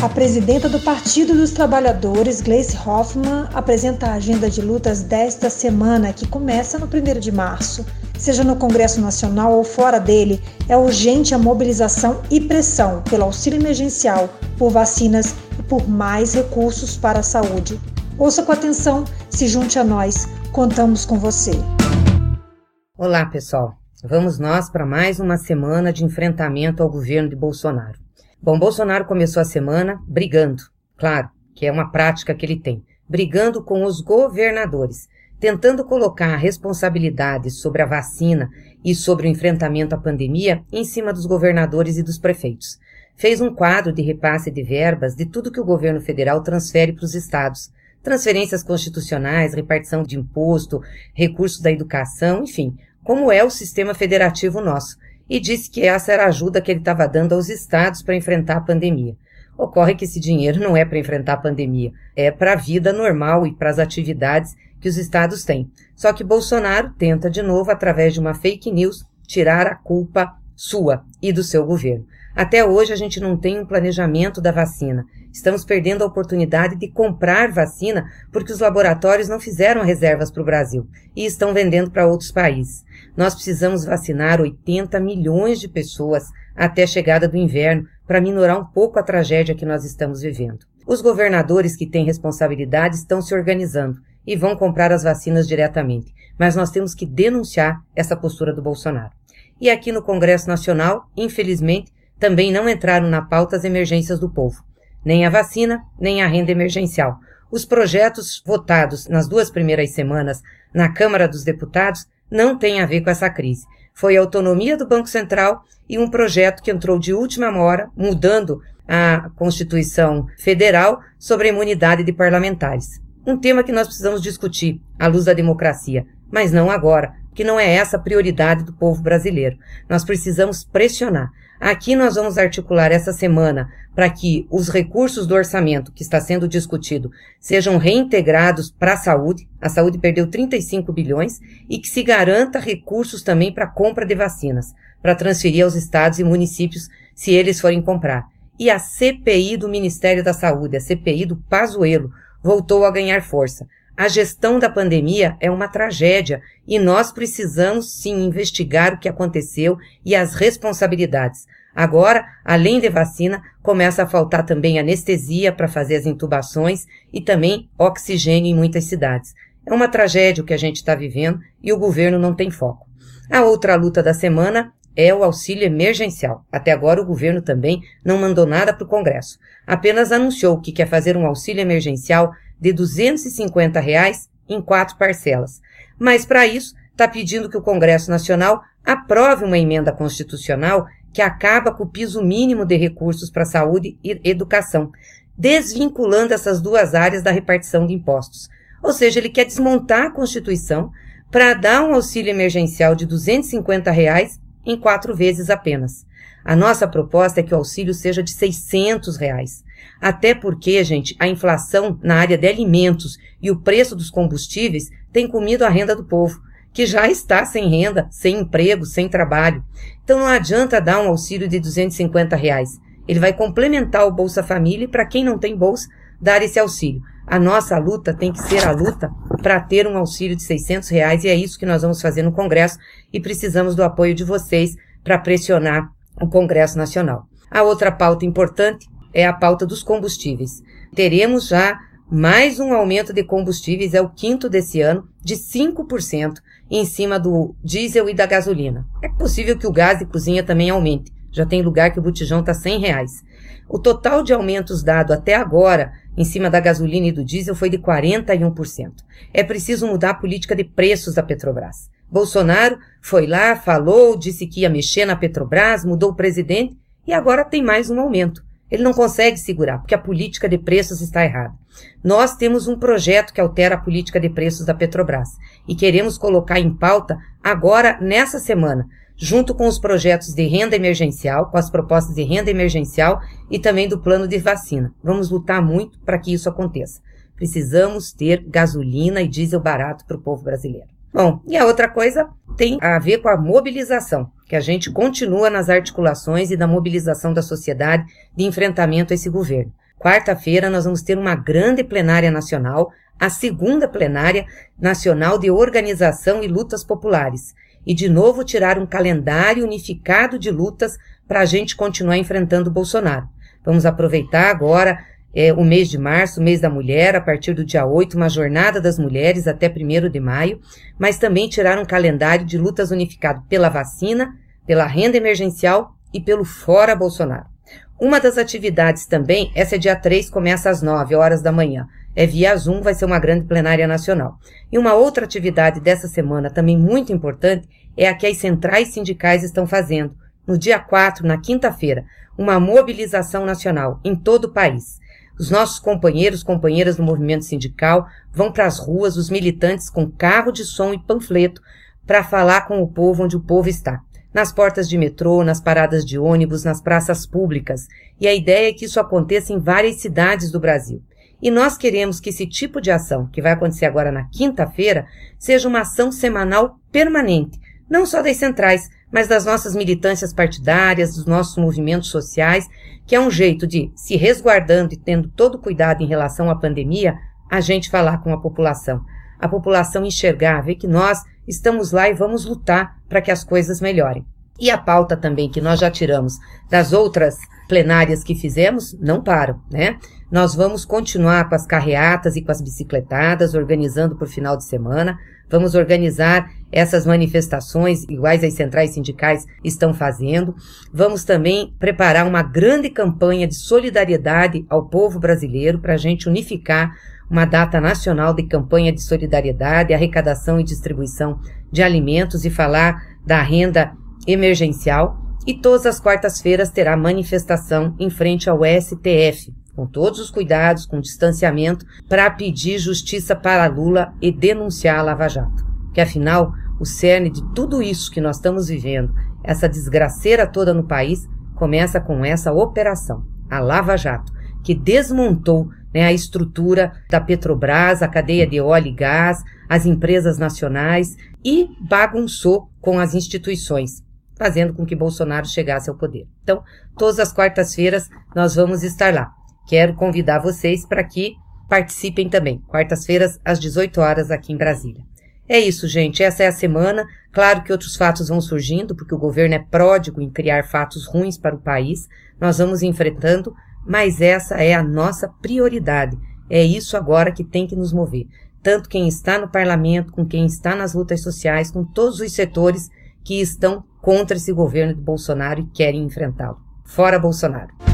A presidenta do Partido dos Trabalhadores, Gleice Hoffmann, apresenta a agenda de lutas desta semana, que começa no 1 de março. Seja no Congresso Nacional ou fora dele, é urgente a mobilização e pressão pelo auxílio emergencial, por vacinas e por mais recursos para a saúde. Ouça com atenção, se junte a nós, contamos com você. Olá, pessoal. Vamos nós para mais uma semana de enfrentamento ao governo de Bolsonaro. Bom, Bolsonaro começou a semana brigando, claro, que é uma prática que ele tem, brigando com os governadores, tentando colocar a responsabilidade sobre a vacina e sobre o enfrentamento à pandemia em cima dos governadores e dos prefeitos. Fez um quadro de repasse de verbas de tudo que o governo federal transfere para os estados. Transferências constitucionais, repartição de imposto, recursos da educação, enfim, como é o sistema federativo nosso e disse que essa era a ajuda que ele estava dando aos estados para enfrentar a pandemia. Ocorre que esse dinheiro não é para enfrentar a pandemia, é para a vida normal e para as atividades que os estados têm. Só que Bolsonaro tenta de novo, através de uma fake news, tirar a culpa sua e do seu governo. Até hoje a gente não tem um planejamento da vacina. Estamos perdendo a oportunidade de comprar vacina porque os laboratórios não fizeram reservas para o Brasil e estão vendendo para outros países. Nós precisamos vacinar 80 milhões de pessoas até a chegada do inverno para minorar um pouco a tragédia que nós estamos vivendo. Os governadores que têm responsabilidade estão se organizando e vão comprar as vacinas diretamente, mas nós temos que denunciar essa postura do Bolsonaro. E aqui no Congresso Nacional, infelizmente, também não entraram na pauta as emergências do povo nem a vacina, nem a renda emergencial. Os projetos votados nas duas primeiras semanas na Câmara dos Deputados não têm a ver com essa crise. Foi a autonomia do Banco Central e um projeto que entrou de última hora, mudando a Constituição Federal sobre a imunidade de parlamentares. Um tema que nós precisamos discutir à luz da democracia, mas não agora, que não é essa a prioridade do povo brasileiro. Nós precisamos pressionar. Aqui nós vamos articular essa semana para que os recursos do orçamento que está sendo discutido sejam reintegrados para a saúde. A saúde perdeu 35 bilhões e que se garanta recursos também para a compra de vacinas, para transferir aos estados e municípios se eles forem comprar. E a CPI do Ministério da Saúde, a CPI do Pazuello, voltou a ganhar força. A gestão da pandemia é uma tragédia e nós precisamos sim investigar o que aconteceu e as responsabilidades. Agora, além de vacina, começa a faltar também anestesia para fazer as intubações e também oxigênio em muitas cidades. É uma tragédia o que a gente está vivendo e o governo não tem foco. A outra luta da semana é o auxílio emergencial. Até agora o governo também não mandou nada para o Congresso. Apenas anunciou que quer fazer um auxílio emergencial de 250 reais em quatro parcelas. Mas, para isso, está pedindo que o Congresso Nacional aprove uma emenda constitucional que acaba com o piso mínimo de recursos para saúde e educação, desvinculando essas duas áreas da repartição de impostos. Ou seja, ele quer desmontar a Constituição para dar um auxílio emergencial de 250 reais em quatro vezes apenas. A nossa proposta é que o auxílio seja de 600 reais. Até porque, gente, a inflação na área de alimentos e o preço dos combustíveis tem comido a renda do povo, que já está sem renda, sem emprego, sem trabalho. Então não adianta dar um auxílio de 250 reais. Ele vai complementar o Bolsa Família e para quem não tem bolsa, dar esse auxílio. A nossa luta tem que ser a luta para ter um auxílio de 600 reais e é isso que nós vamos fazer no Congresso e precisamos do apoio de vocês para pressionar o Congresso Nacional. A outra pauta importante é a pauta dos combustíveis. Teremos já mais um aumento de combustíveis, é o quinto desse ano, de 5% em cima do diesel e da gasolina. É possível que o gás de cozinha também aumente. Já tem lugar que o botijão está 100 reais. O total de aumentos dado até agora em cima da gasolina e do diesel foi de 41%. É preciso mudar a política de preços da Petrobras. Bolsonaro foi lá, falou, disse que ia mexer na Petrobras, mudou o presidente e agora tem mais um aumento. Ele não consegue segurar, porque a política de preços está errada. Nós temos um projeto que altera a política de preços da Petrobras e queremos colocar em pauta agora, nessa semana, junto com os projetos de renda emergencial, com as propostas de renda emergencial e também do plano de vacina. Vamos lutar muito para que isso aconteça. Precisamos ter gasolina e diesel barato para o povo brasileiro. Bom, e a outra coisa tem a ver com a mobilização, que a gente continua nas articulações e da mobilização da sociedade de enfrentamento a esse governo. Quarta-feira nós vamos ter uma grande plenária nacional, a segunda plenária nacional de organização e lutas populares. E de novo tirar um calendário unificado de lutas para a gente continuar enfrentando o Bolsonaro. Vamos aproveitar agora é, o mês de março, o mês da mulher, a partir do dia 8, uma jornada das mulheres até 1 de maio, mas também tirar um calendário de lutas unificado pela vacina, pela renda emergencial e pelo Fora Bolsonaro. Uma das atividades também, essa é dia 3, começa às 9 horas da manhã. É via Zoom, vai ser uma grande plenária nacional. E uma outra atividade dessa semana, também muito importante, é a que as centrais sindicais estão fazendo. No dia 4, na quinta-feira, uma mobilização nacional em todo o país. Os nossos companheiros, companheiras do movimento sindical vão para as ruas, os militantes com carro de som e panfleto para falar com o povo onde o povo está nas portas de metrô, nas paradas de ônibus, nas praças públicas, e a ideia é que isso aconteça em várias cidades do Brasil. E nós queremos que esse tipo de ação, que vai acontecer agora na quinta-feira, seja uma ação semanal permanente, não só das centrais, mas das nossas militâncias partidárias, dos nossos movimentos sociais, que é um jeito de, se resguardando e tendo todo cuidado em relação à pandemia, a gente falar com a população. A população enxergar, ver que nós estamos lá e vamos lutar para que as coisas melhorem. E a pauta também que nós já tiramos das outras plenárias que fizemos não param, né? Nós vamos continuar com as carreatas e com as bicicletadas, organizando por final de semana. Vamos organizar essas manifestações, iguais as centrais sindicais estão fazendo. Vamos também preparar uma grande campanha de solidariedade ao povo brasileiro para a gente unificar uma data nacional de campanha de solidariedade, arrecadação e distribuição de alimentos e falar da renda emergencial. E todas as quartas-feiras terá manifestação em frente ao STF, com todos os cuidados, com distanciamento, para pedir justiça para Lula e denunciar a Lava Jato. Que afinal, o cerne de tudo isso que nós estamos vivendo, essa desgraceira toda no país, começa com essa operação, a Lava Jato, que desmontou né, a estrutura da Petrobras, a cadeia de óleo e gás, as empresas nacionais e bagunçou com as instituições, fazendo com que Bolsonaro chegasse ao poder. Então, todas as quartas-feiras nós vamos estar lá. Quero convidar vocês para que participem também, quartas-feiras às 18 horas aqui em Brasília. É isso, gente. Essa é a semana. Claro que outros fatos vão surgindo, porque o governo é pródigo em criar fatos ruins para o país. Nós vamos enfrentando, mas essa é a nossa prioridade. É isso agora que tem que nos mover. Tanto quem está no parlamento, com quem está nas lutas sociais, com todos os setores que estão contra esse governo de Bolsonaro e querem enfrentá-lo. Fora Bolsonaro!